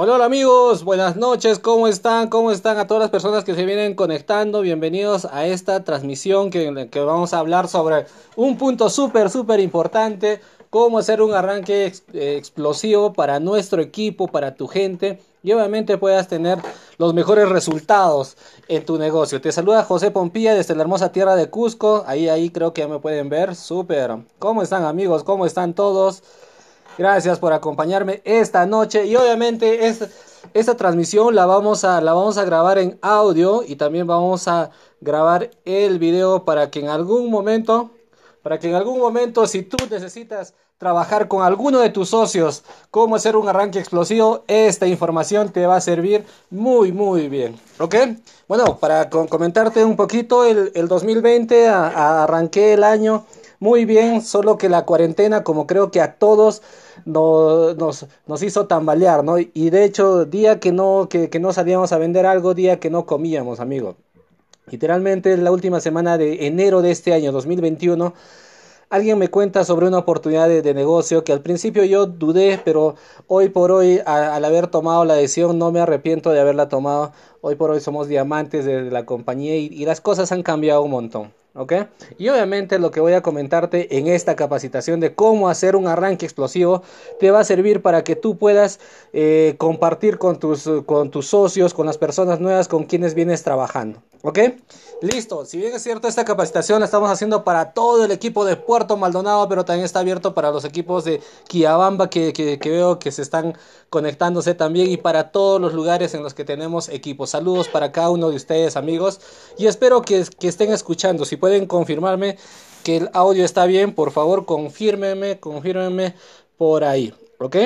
Hola, amigos, buenas noches, ¿cómo están? ¿Cómo están a todas las personas que se vienen conectando? Bienvenidos a esta transmisión que, que vamos a hablar sobre un punto súper, súper importante, cómo hacer un arranque eh, explosivo para nuestro equipo, para tu gente y obviamente puedas tener los mejores resultados en tu negocio. Te saluda José Pompilla desde la hermosa tierra de Cusco, ahí, ahí creo que ya me pueden ver, súper. ¿Cómo están amigos? ¿Cómo están todos? Gracias por acompañarme esta noche y obviamente esta, transmisión la vamos, a, la vamos a grabar en audio y también vamos a grabar el video para que en algún momento, para que en algún momento si tú necesitas trabajar con alguno de tus socios, cómo hacer un arranque explosivo, esta información te va a servir muy, muy bien. ¿Ok? Bueno, para comentarte un poquito, el, el 2020 arranqué el año muy bien, solo que la cuarentena, como creo que a todos nos, nos hizo tambalear, ¿no? Y de hecho, día que no, que, no salíamos a vender algo, día que no comíamos, amigo. Literalmente la última semana de enero de este año 2021 alguien me cuenta sobre una oportunidad de, negocio que al principio yo dudé, pero hoy por hoy, al haber tomado la decisión, no me arrepiento de haberla tomado. Hoy por hoy somos diamantes de, la compañía y, las cosas han cambiado un montón. ¿Ok? Y obviamente lo que voy a comentarte en esta capacitación de cómo hacer un arranque explosivo te va a servir para que tú puedas eh, compartir con tus, con tus socios, con las personas nuevas con quienes vienes trabajando. ¿Ok? Listo. Si bien es cierto, esta capacitación la estamos haciendo para todo el equipo de Puerto Maldonado, pero también está abierto para los equipos de Kiabamba que, veo que se están conectándose también y para todos los lugares en los que tenemos equipos. Saludos para cada uno de ustedes, amigos. Y espero que, estén escuchando. Si confirmarme que el audio está bien, por favor, confírmenme, confírmenme por ahí. ¿Ok?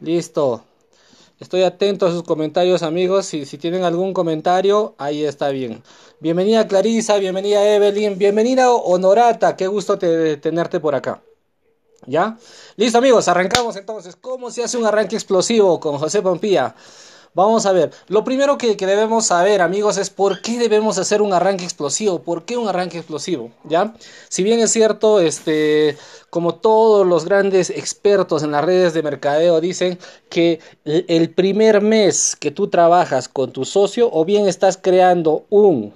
Listo. Estoy atento a sus comentarios, amigos. Si, si tienen algún comentario, ahí está bien. Bienvenida Clarisa, bienvenida Evelyn, bienvenida Honorata. Qué gusto tenerte por acá. ¿Ya? Listo, amigos, arrancamos entonces. ¿Cómo se hace un arranque explosivo con José Pompía? Vamos a ver, lo primero que, debemos saber, amigos, es por qué debemos hacer un arranque explosivo. ¿Por qué un arranque explosivo? ¿Ya? Si bien es cierto, este, como todos los grandes expertos en las redes de mercadeo dicen que el primer mes que tú trabajas con tu socio, o bien estás creando un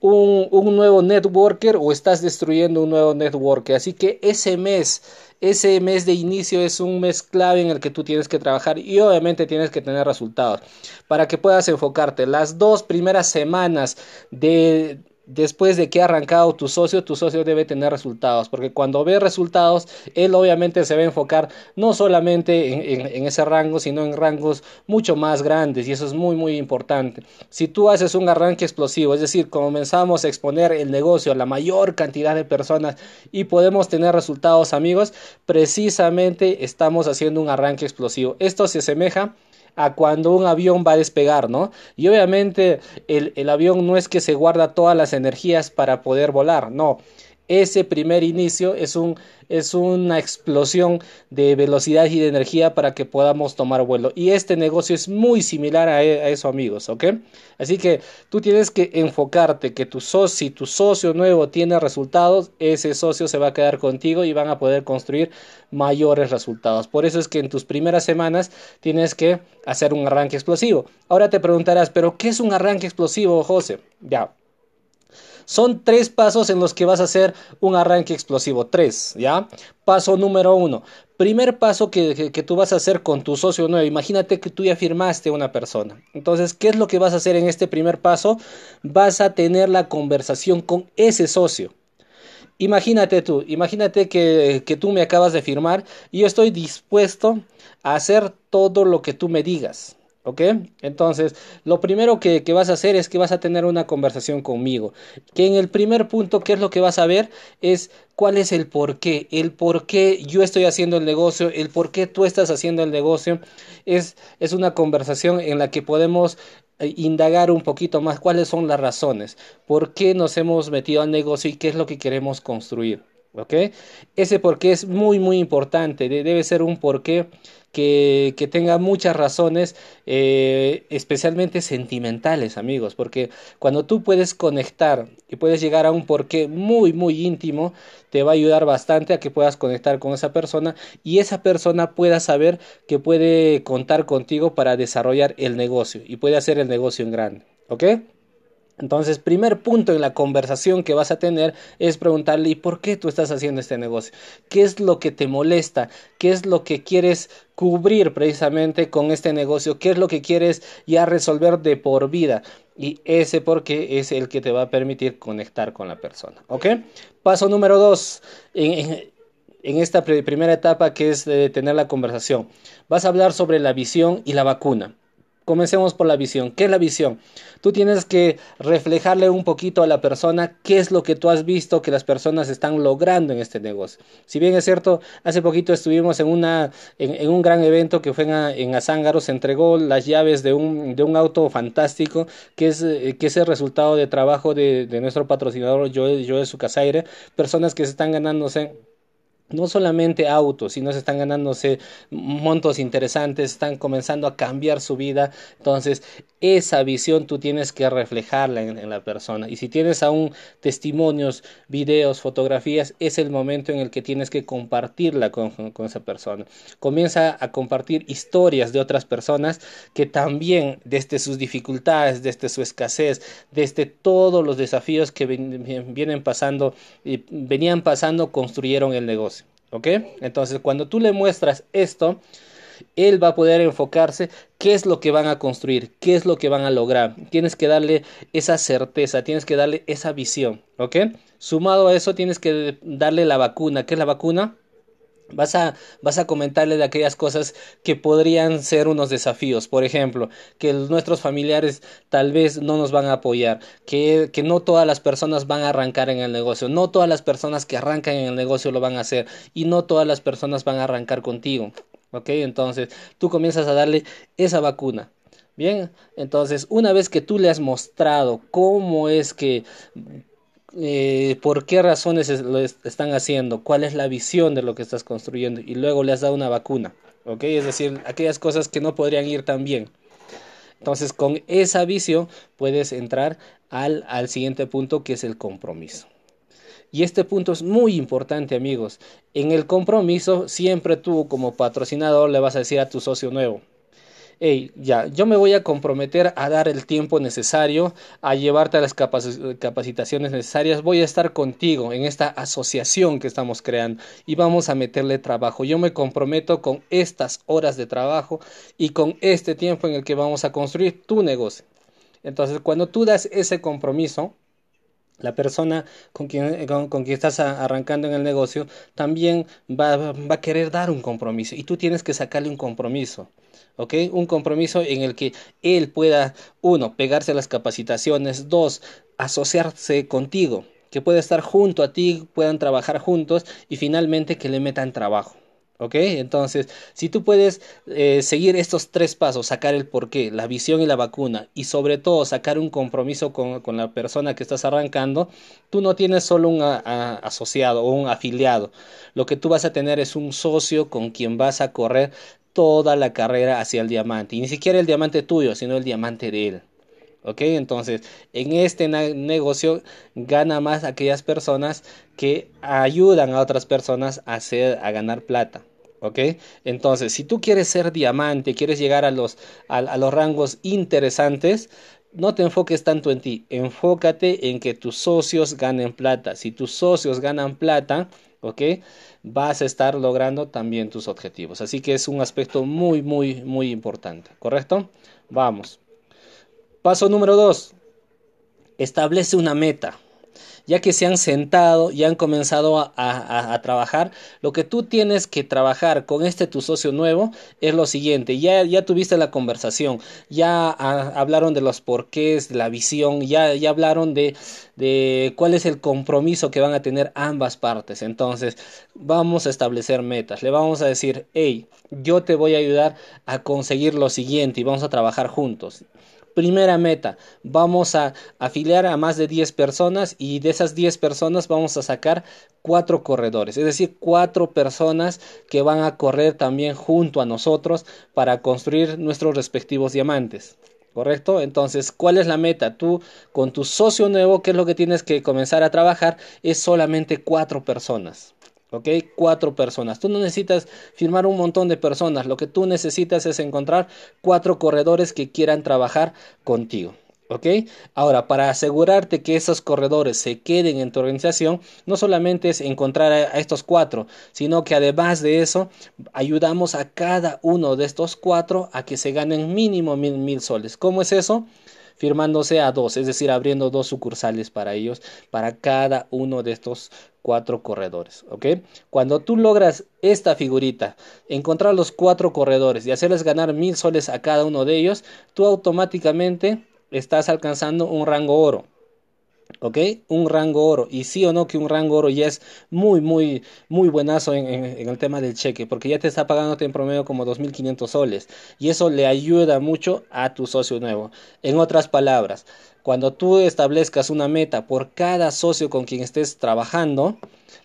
un, nuevo networker o estás destruyendo un nuevo networker. Así que ese mes ese mes de inicio es un mes clave en el que tú tienes que trabajar y obviamente tienes que tener resultados para que puedas enfocarte. Las dos primeras semanas de después de que ha arrancado tu socio, tu socio debe tener resultados, porque cuando ve resultados, él obviamente se va a enfocar no solamente en, ese rango, sino en rangos mucho más grandes, y eso es muy, muy importante. Si tú haces un arranque explosivo, es decir, comenzamos a exponer el negocio a la mayor cantidad de personas y podemos tener resultados, amigos, precisamente estamos haciendo un arranque explosivo. Esto se asemeja a cuando un avión va a despegar, ¿no? Y obviamente el, el avión no es que se guarda todas las energías para poder volar, no ese primer inicio es, un, es una explosión de velocidad y de energía para que podamos tomar vuelo. Y este negocio es muy similar a, e, eso, amigos, ¿ok? Así que tú tienes que enfocarte que tu socio, si tu socio nuevo tiene resultados, ese socio se va a quedar contigo y van a poder construir mayores resultados. Por eso es que en tus primeras semanas tienes que hacer un arranque explosivo. Ahora te preguntarás, ¿pero qué es un arranque explosivo, José? Ya. Son tres pasos en los que vas a hacer un arranque explosivo. Tres, ¿ya? Paso número uno. Primer paso que, que, tú vas a hacer con tu socio nuevo. Imagínate que tú ya firmaste una persona. Entonces, ¿qué es lo que vas a hacer en este primer paso? Vas a tener la conversación con ese socio. Imagínate tú, imagínate que, que tú me acabas de firmar y yo estoy dispuesto a hacer todo lo que tú me digas. ¿Ok? Entonces, lo primero que, vas a hacer es que vas a tener una conversación conmigo. Que en el primer punto, ¿qué es lo que vas a ver? Es cuál es el por qué. El por qué yo estoy haciendo el negocio, el por qué tú estás haciendo el negocio. Es, es una conversación en la que podemos eh, indagar un poquito más cuáles son las razones. ¿Por qué nos hemos metido al negocio y qué es lo que queremos construir? ¿Ok? Ese porqué es muy, muy importante. Debe ser un porqué que, que tenga muchas razones, eh, especialmente sentimentales, amigos. Porque cuando tú puedes conectar y puedes llegar a un porqué muy, muy íntimo, te va a ayudar bastante a que puedas conectar con esa persona y esa persona pueda saber que puede contar contigo para desarrollar el negocio y puede hacer el negocio en grande. ¿Ok? Entonces, primer punto en la conversación que vas a tener es preguntarle, ¿y por qué tú estás haciendo este negocio? ¿Qué es lo que te molesta? ¿Qué es lo que quieres cubrir precisamente con este negocio? ¿Qué es lo que quieres ya resolver de por vida? Y ese por qué es el que te va a permitir conectar con la persona. ¿Ok? Paso número dos. En, esta primera etapa que es de tener la conversación. Vas a hablar sobre la visión y la vacuna. Comencemos por la visión. ¿Qué es la visión? Tú tienes que reflejarle un poquito a la persona qué es lo que tú has visto que las personas están logrando en este negocio. Si bien es cierto, hace poquito estuvimos en, una, en, un gran evento que fue en, en Azángaro, se entregó las llaves de un, de un auto fantástico que es, eh, que es el resultado de trabajo de, de nuestro patrocinador Joe, Joe Sucasaire, personas que se están ganándose no solamente autos, sino se están ganándose montos interesantes, están comenzando a cambiar su vida. Entonces, esa visión tú tienes que reflejarla en, la persona. Y si tienes aún testimonios, videos, fotografías, es el momento en el que tienes que compartirla con, con esa persona. Comienza a compartir historias de otras personas que también, desde sus dificultades, desde su escasez, desde todos los desafíos que vienen pasando y venían pasando, construyeron el negocio. ¿Ok? Entonces, cuando tú le muestras esto, él va a poder enfocarse qué es lo que van a construir, qué es lo que van a lograr. Tienes que darle esa certeza, tienes que darle esa visión, ¿ok? Sumado a eso, tienes que darle la vacuna. ¿Qué es la vacuna? Vas a, vas a comentarle de aquellas cosas que podrían ser unos desafíos. Por ejemplo, que nuestros familiares tal vez no nos van a apoyar, que, que no todas las personas van a arrancar en el negocio, no todas las personas que arrancan en el negocio lo van a hacer y no todas las personas van a arrancar contigo. ¿Ok? Entonces tú comienzas a darle esa vacuna. Bien, entonces una vez que tú le has mostrado cómo es que eh, por qué razones lo están haciendo, cuál es la visión de lo que estás construyendo y luego le has dado una vacuna, ¿ok? Es decir, aquellas cosas que no podrían ir tan bien. Entonces, con esa visión puedes entrar al, al siguiente punto que es el compromiso. Y este punto es muy importante, amigos. En el compromiso, siempre tú como patrocinador le vas a decir a tu socio nuevo, hey, ya, yo me voy a comprometer a dar el tiempo necesario, a llevarte a las capacitaciones necesarias, voy a estar contigo en esta asociación que estamos creando y vamos a meterle trabajo. Yo me comprometo con estas horas de trabajo y con este tiempo en el que vamos a construir tu negocio. Entonces, cuando tú das ese compromiso, la persona con quien, con, quien estás arrancando en el negocio también va, va a querer dar un compromiso y tú tienes que sacarle un compromiso. ¿Ok? Un compromiso en el que él pueda, uno, pegarse a las capacitaciones, dos, asociarse contigo, que pueda estar junto a ti, puedan trabajar juntos y finalmente que le metan trabajo. ¿Ok? Entonces, si tú puedes eh, seguir estos tres pasos, sacar el porqué, la visión y la vacuna, y sobre todo sacar un compromiso con, con la persona que estás arrancando, tú no tienes solo un asociado o un afiliado. Lo que tú vas a tener es un socio con quien vas a correr toda la carrera hacia el diamante. Y ni siquiera el diamante tuyo, sino el diamante de él. ¿Ok? Entonces, en este negocio gana más aquellas personas que ayudan a otras personas a, hacer, a ganar plata. ¿Ok? Entonces, si tú quieres ser diamante, quieres llegar a los, a los rangos interesantes, no te enfoques tanto en ti, enfócate en que tus socios ganen plata. Si tus socios ganan plata, ¿ok? Vas a estar logrando también tus objetivos. Así que es un aspecto muy, muy, muy importante, ¿correcto? Vamos. Paso número dos. Establece una meta ya que se han sentado y han comenzado a, trabajar, lo que tú tienes que trabajar con este tu socio nuevo es lo siguiente, ya, ya tuviste la conversación, ya hablaron de los porqués, de la visión, ya, ya hablaron de, de cuál es el compromiso que van a tener ambas partes, entonces vamos a establecer metas, le vamos a decir, hey, yo te voy a ayudar a conseguir lo siguiente y vamos a trabajar juntos. Primera meta, vamos a afiliar a más de 10 personas y de esas 10 personas vamos a sacar cuatro corredores, es decir, cuatro personas que van a correr también junto a nosotros para construir nuestros respectivos diamantes. ¿Correcto? Entonces, ¿cuál es la meta? Tú con tu socio nuevo, ¿qué es lo que tienes que comenzar a trabajar? Es solamente cuatro personas. ¿Ok? Cuatro personas. Tú no necesitas firmar un montón de personas, lo que tú necesitas es encontrar cuatro corredores que quieran trabajar contigo. ¿Ok? Ahora, para asegurarte que esos corredores se queden en tu organización, no solamente es encontrar a, estos cuatro, sino que además de eso, ayudamos a cada uno de estos cuatro a que se ganen mínimo mil, mil soles. ¿Cómo es eso? Firmándose a dos, es decir, abriendo dos sucursales para ellos, para cada uno de estos cuatro corredores, ¿ok? Cuando tú logras esta figurita, encontrar los cuatro corredores y hacerles ganar mil soles a cada uno de ellos, tú automáticamente estás alcanzando un rango oro. ¿Ok? Un rango oro. Y sí o no que un rango oro ya es muy, muy, muy buenazo en, en, el tema del cheque, porque ya te está pagando en promedio como 2.500 soles. Y eso le ayuda mucho a tu socio nuevo. En otras palabras, cuando tú establezcas una meta por cada socio con quien estés trabajando,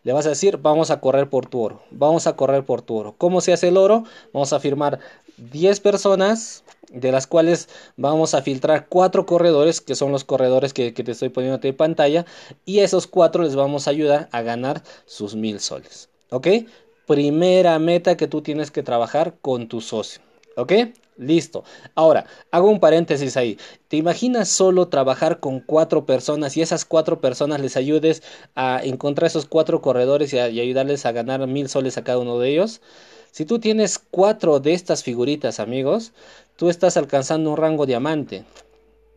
le vas a decir, vamos a correr por tu oro, vamos a correr por tu oro. ¿Cómo se hace el oro? Vamos a firmar 10 personas, de las cuales vamos a filtrar cuatro corredores, que son los corredores que, te estoy poniendo en pantalla, y a esos cuatro les vamos a ayudar a ganar sus mil soles. ¿Ok? Primera meta que tú tienes que trabajar con tu socio. ¿Ok? Listo. Ahora, hago un paréntesis ahí. ¿Te imaginas solo trabajar con cuatro personas y esas cuatro personas les ayudes a encontrar esos cuatro corredores y, y ayudarles a ganar mil soles a cada uno de ellos? Si tú tienes cuatro de estas figuritas, amigos, tú estás alcanzando un rango diamante.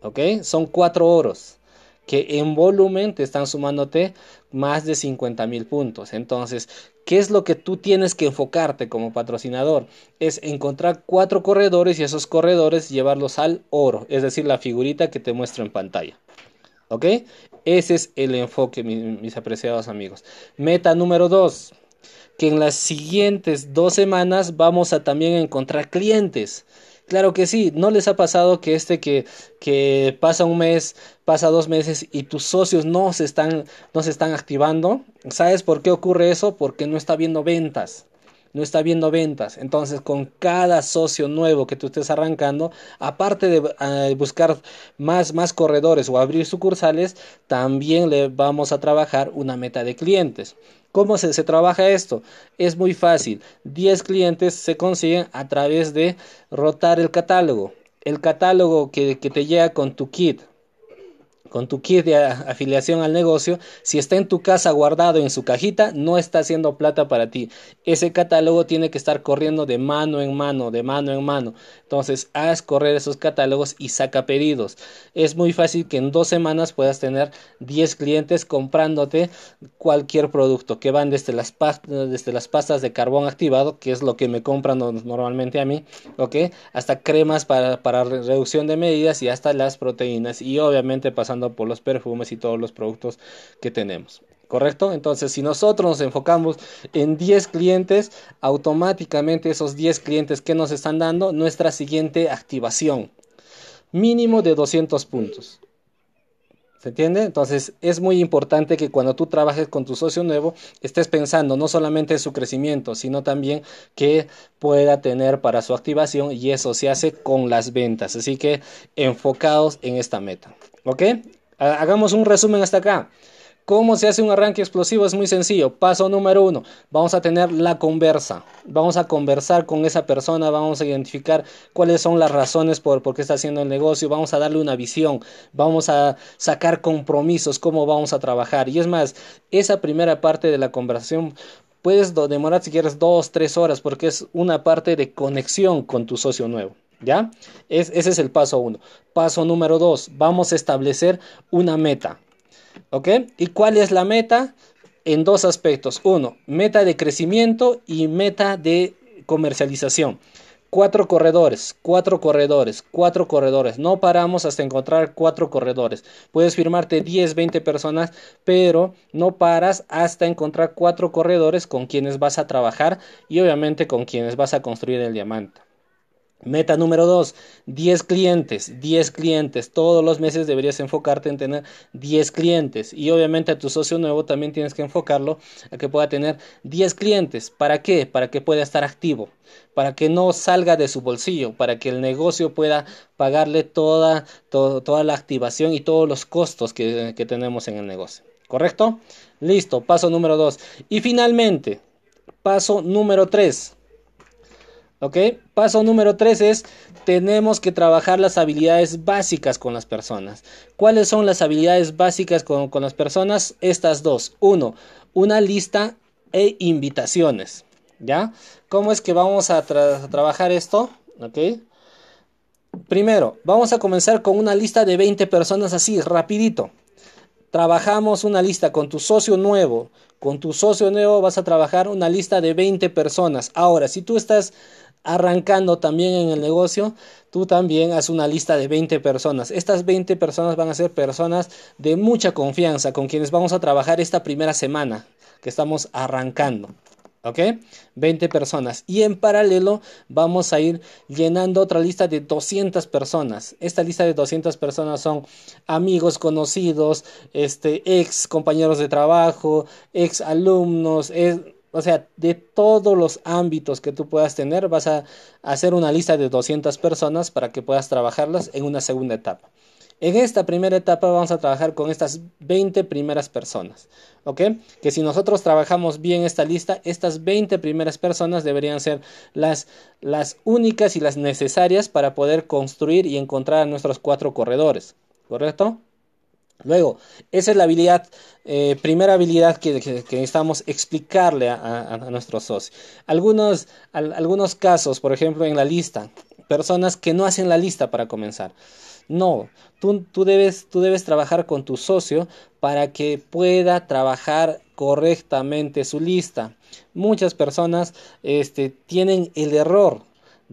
¿Ok? Son cuatro oros que en volumen te están sumándote más de 50 mil puntos. Entonces, ¿qué es lo que tú tienes que enfocarte como patrocinador? Es encontrar cuatro corredores y esos corredores llevarlos al oro, es decir, la figurita que te muestro en pantalla. ¿Ok? Ese es el enfoque, mis, apreciados amigos. Meta número dos, que en las siguientes dos semanas vamos a también encontrar clientes. Claro que sí, ¿no les ha pasado que este que, que pasa un mes, pasa dos meses y tus socios no se están, no se están activando? ¿Sabes por qué ocurre eso? Porque no está viendo ventas no está viendo ventas. Entonces, con cada socio nuevo que tú estés arrancando, aparte de eh, buscar más, más corredores o abrir sucursales, también le vamos a trabajar una meta de clientes. ¿Cómo se, trabaja esto? Es muy fácil. 10 clientes se consiguen a través de rotar el catálogo. El catálogo que, que te llega con tu kit con tu kit de afiliación al negocio, si está en tu casa guardado en su cajita, no está haciendo plata para ti. Ese catálogo tiene que estar corriendo de mano en mano, de mano en mano. Entonces, haz correr esos catálogos y saca pedidos. Es muy fácil que en dos semanas puedas tener 10 clientes comprándote cualquier producto que van desde las, desde las pastas de carbón activado, que es lo que me compran normalmente a mí, ¿ok? Hasta cremas para, para reducción de medidas y hasta las proteínas y obviamente pasando por los perfumes y todos los productos que tenemos. ¿Correcto? Entonces, si nosotros nos enfocamos en 10 clientes, automáticamente esos 10 clientes que nos están dando nuestra siguiente activación. Mínimo de 200 puntos. ¿Se entiende? Entonces es muy importante que cuando tú trabajes con tu socio nuevo estés pensando no solamente en su crecimiento, sino también que pueda tener para su activación y eso se hace con las ventas. Así que enfocados en esta meta. ¿Ok? Hagamos un resumen hasta acá. ¿Cómo se hace un arranque explosivo? Es muy sencillo. Paso número uno, vamos a tener la conversa. Vamos a conversar con esa persona, vamos a identificar cuáles son las razones por, por qué está haciendo el negocio, vamos a darle una visión, vamos a sacar compromisos, cómo vamos a trabajar. Y es más, esa primera parte de la conversación puedes demorar si quieres dos, tres horas porque es una parte de conexión con tu socio nuevo. ¿Ya? ese es el paso uno. Paso número dos, vamos a establecer una meta. ¿Ok? ¿Y cuál es la meta? En dos aspectos. Uno, meta de crecimiento y meta de comercialización. Cuatro corredores, cuatro corredores, cuatro corredores. No paramos hasta encontrar cuatro corredores. Puedes firmarte 10, 20 personas, pero no paras hasta encontrar cuatro corredores con quienes vas a trabajar y obviamente con quienes vas a construir el diamante. Meta número 2, 10 clientes, 10 clientes. Todos los meses deberías enfocarte en tener 10 clientes. Y obviamente a tu socio nuevo también tienes que enfocarlo a que pueda tener 10 clientes. ¿Para qué? Para que pueda estar activo, para que no salga de su bolsillo, para que el negocio pueda pagarle toda, toda la activación y todos los costos que, que tenemos en el negocio. ¿Correcto? Listo, paso número 2. Y finalmente, paso número 3 ¿Ok? Paso número 3 es, tenemos que trabajar las habilidades básicas con las personas. ¿Cuáles son las habilidades básicas con, las personas? Estas dos. Uno, una lista e invitaciones. ¿Ya? ¿Cómo es que vamos a, a trabajar esto? ¿Ok? Primero, vamos a comenzar con una lista de 20 personas así, rapidito. Trabajamos una lista con tu socio nuevo. Con tu socio nuevo vas a trabajar una lista de 20 personas. Ahora, si tú estás arrancando también en el negocio, tú también haz una lista de 20 personas. Estas 20 personas van a ser personas de mucha confianza con quienes vamos a trabajar esta primera semana que estamos arrancando. ¿Ok? 20 personas. Y en paralelo vamos a ir llenando otra lista de 200 personas. Esta lista de 200 personas son amigos conocidos, este, ex compañeros de trabajo, ex alumnos, o sea, de todos los ámbitos que tú puedas tener, vas a hacer una lista de 200 personas para que puedas trabajarlas en una segunda etapa. En esta primera etapa vamos a trabajar con estas 20 primeras personas, ¿ok? Que si nosotros trabajamos bien esta lista, estas 20 primeras personas deberían ser las, las únicas y las necesarias para poder construir y encontrar a nuestros cuatro corredores, ¿correcto? Luego, esa es la habilidad, eh, primera habilidad que, necesitamos explicarle a, nuestros socios. Algunos, algunos casos, por ejemplo, en la lista, personas que no hacen la lista para comenzar. No, tú, tú, debes, tú debes trabajar con tu socio para que pueda trabajar correctamente su lista. Muchas personas este, tienen el error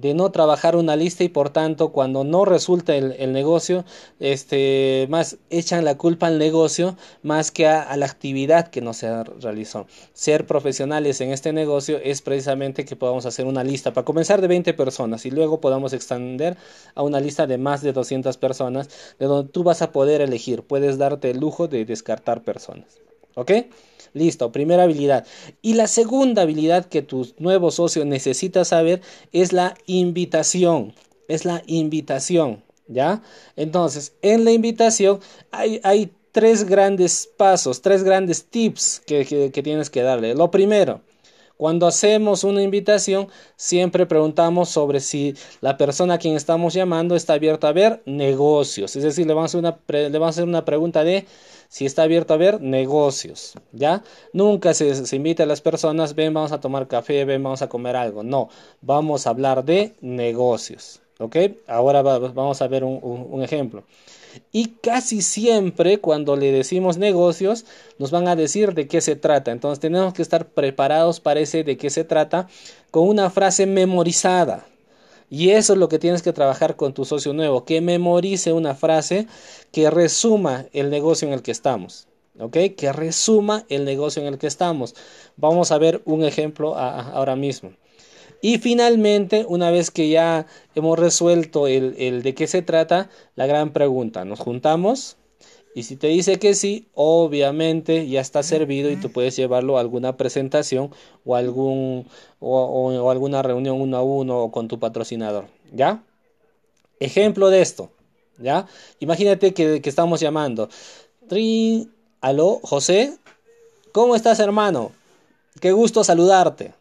de no trabajar una lista y por tanto cuando no resulta el, negocio, este, más echan la culpa al negocio más que a, la actividad que no se realizó. Ser profesionales en este negocio es precisamente que podamos hacer una lista para comenzar de 20 personas y luego podamos extender a una lista de más de 200 personas de donde tú vas a poder elegir, puedes darte el lujo de descartar personas. ¿Ok? Listo, primera habilidad. Y la segunda habilidad que tu nuevo socio necesita saber es la invitación. Es la invitación, ¿ya? Entonces, en la invitación hay, tres grandes pasos, tres grandes tips que, que tienes que darle. Lo primero, cuando hacemos una invitación, siempre preguntamos sobre si la persona a quien estamos llamando está abierta a ver negocios. Es decir, le vamos a una, le vamos a hacer una pregunta de si está abierto a ver negocios. ¿Ya? Nunca se, invita a las personas, ven, vamos a tomar café, ven, vamos a comer algo. No, vamos a hablar de negocios. ¿Ok? Ahora vamos a ver un ejemplo. Y casi siempre cuando le decimos negocios nos van a decir de qué se trata. Entonces tenemos que estar preparados para ese de qué se trata con una frase memorizada. Y eso es lo que tienes que trabajar con tu socio nuevo, que memorice una frase que resuma el negocio en el que estamos. ¿Ok? Que resuma el negocio en el que estamos. Vamos a ver un ejemplo ahora mismo. Y finalmente, una vez que ya hemos resuelto el, de qué se trata, la gran pregunta, ¿nos juntamos? Y si te dice que sí, obviamente ya está servido y tú puedes llevarlo a alguna presentación o, algún, o, alguna reunión uno a uno o con tu patrocinador. ¿Ya? Ejemplo de esto. ¿Ya? Imagínate que, que estamos llamando. Tri, aló, José. ¿Cómo estás, hermano? Qué gusto saludarte.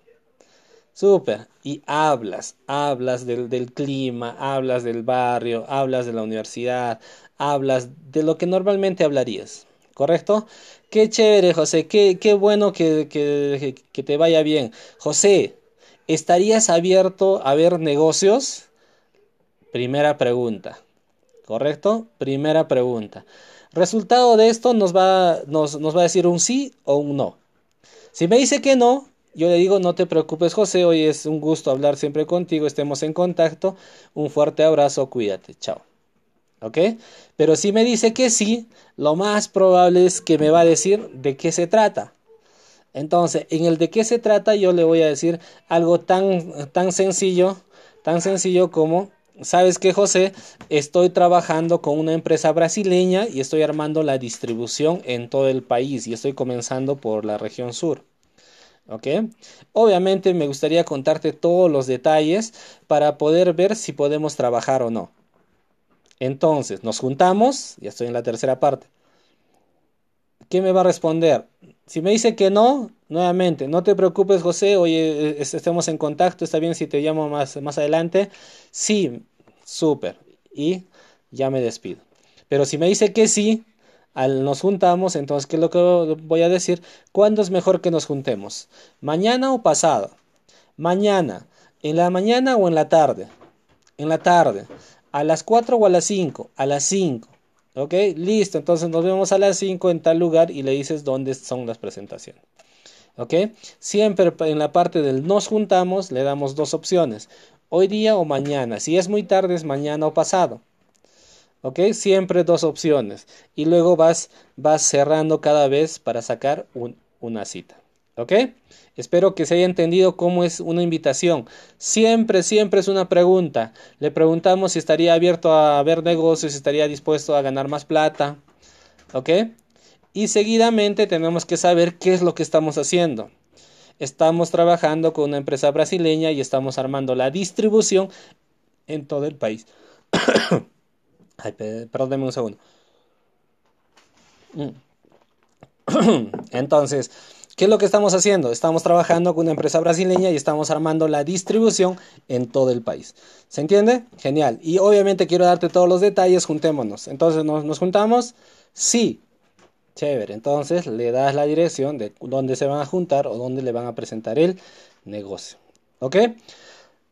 Súper. Y hablas, hablas del, del, clima, hablas del barrio, hablas de la universidad, hablas de lo que normalmente hablarías. ¿Correcto? Qué chévere, José. Qué, qué bueno que, que, que te vaya bien. José, ¿estarías abierto a ver negocios? Primera pregunta. ¿Correcto? Primera pregunta. Resultado de esto nos va, nos, nos va a decir un sí o un no. Si me dice que no, yo le digo, no te preocupes José, hoy es un gusto hablar siempre contigo, estemos en contacto, un fuerte abrazo, cuídate, chao. ¿Ok? Pero si me dice que sí, lo más probable es que me va a decir de qué se trata. Entonces, en el de qué se trata, yo le voy a decir algo tan, tan sencillo Tan sencillo como ¿Sabes qué, José? Estoy trabajando con una empresa brasileña y estoy armando la distribución en todo el país y estoy comenzando por la región sur. ¿Ok? Obviamente me gustaría contarte todos los detalles para poder ver si podemos trabajar o no. Entonces, nos juntamos, ya estoy en la tercera parte. ¿Qué me va a responder? Si me dice que no, nuevamente, no te preocupes, José, oye, estemos en contacto, está bien si te llamo más, más adelante. Sí, súper. Y ya me despido. Pero si me dice que sí, al nos juntamos, entonces, ¿qué es lo que voy a decir? ¿Cuándo es mejor que nos juntemos? ¿Mañana o pasado? Mañana. ¿En la mañana o en la tarde? En la tarde. ¿A las 4 o a las 5? A las 5. ¿Ok? Listo. Entonces nos vemos a las 5 en tal lugar y le dices dónde son las presentaciones. ¿Ok? Siempre en la parte del nos juntamos le damos dos opciones. Hoy día o mañana. Si es muy tarde es mañana o pasado. ¿Ok? Siempre dos opciones. Y luego vas, vas cerrando cada vez para sacar una cita. ¿Ok? Espero que se haya entendido cómo es una invitación. Siempre, siempre es una pregunta. Le preguntamos si estaría abierto a ver negocios, si estaría dispuesto a ganar más plata. ¿Ok? Y seguidamente tenemos que saber qué es lo que estamos haciendo. Estamos trabajando con una empresa brasileña y estamos armando la distribución en todo el país. Ay, un segundo. Mm. Entonces, ¿qué es lo que estamos haciendo? Estamos trabajando con una empresa brasileña y estamos armando la distribución en todo el país. ¿Se entiende? Genial. Y obviamente quiero darte todos los detalles, juntémonos. Entonces, ¿nos, nos juntamos? Sí. Chévere. Entonces, le das la dirección de dónde se van a juntar o dónde le van a presentar el negocio. ¿Ok?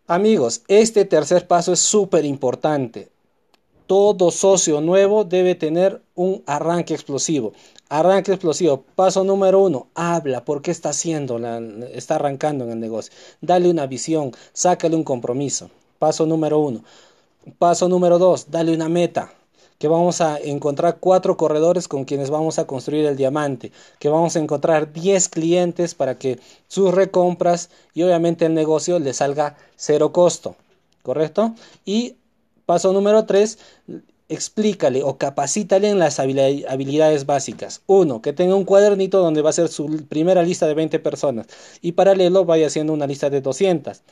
Amigos, este tercer paso es súper importante todo socio nuevo debe tener un arranque explosivo. Arranque explosivo. Paso número uno, habla. ¿Por qué está haciendo? está arrancando en el negocio. Dale una visión, sácale un compromiso. Paso número uno. Paso número dos, dale una meta. Que vamos a encontrar cuatro corredores con quienes vamos a construir el diamante. Que vamos a encontrar 10 clientes para que sus recompras y obviamente el negocio le salga cero costo. ¿Correcto? Y Paso número 3, explícale o capacítale en las habilidades básicas. Uno, que tenga un cuadernito donde va a ser su primera lista de 20 personas y paralelo vaya haciendo una lista de 200.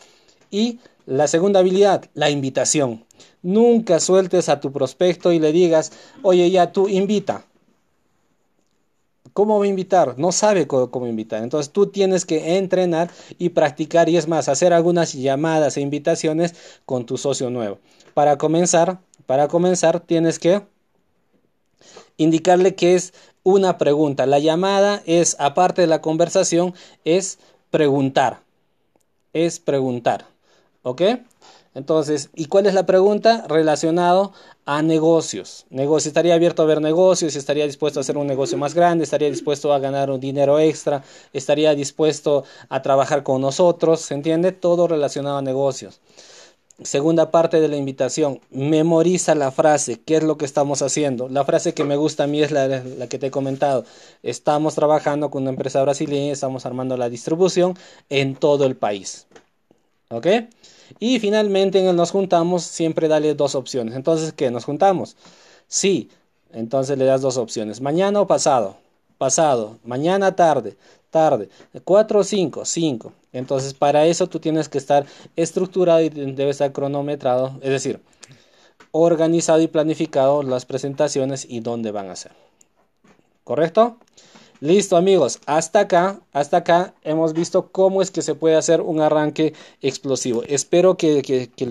Y la segunda habilidad, la invitación. Nunca sueltes a tu prospecto y le digas, oye, ya tú invita. ¿Cómo va a invitar? No sabe cómo, invitar. Entonces tú tienes que entrenar y practicar y es más, hacer algunas llamadas e invitaciones con tu socio nuevo. Para comenzar, para comenzar tienes que indicarle que es una pregunta. La llamada es, aparte de la conversación, es preguntar. Es preguntar. ¿Ok? Entonces, ¿y cuál es la pregunta? Relacionado a negocios. Negocio, estaría abierto a ver negocios, estaría dispuesto a hacer un negocio más grande, estaría dispuesto a ganar un dinero extra, estaría dispuesto a trabajar con nosotros, ¿se entiende? Todo relacionado a negocios. Segunda parte de la invitación, memoriza la frase, ¿qué es lo que estamos haciendo? La frase que me gusta a mí es la, la que te he comentado. Estamos trabajando con una empresa brasileña, estamos armando la distribución en todo el país. ¿Ok? Y finalmente en el nos juntamos siempre dale dos opciones. Entonces, ¿qué? ¿Nos juntamos? Sí. Entonces le das dos opciones. Mañana o pasado. Pasado. Mañana tarde. Tarde. Cuatro o cinco. Cinco. Entonces para eso tú tienes que estar estructurado y debe estar cronometrado. Es decir, organizado y planificado las presentaciones y dónde van a ser. ¿Correcto? Listo amigos, hasta acá, hasta acá hemos visto cómo es que se puede hacer un arranque explosivo. Espero que, que, que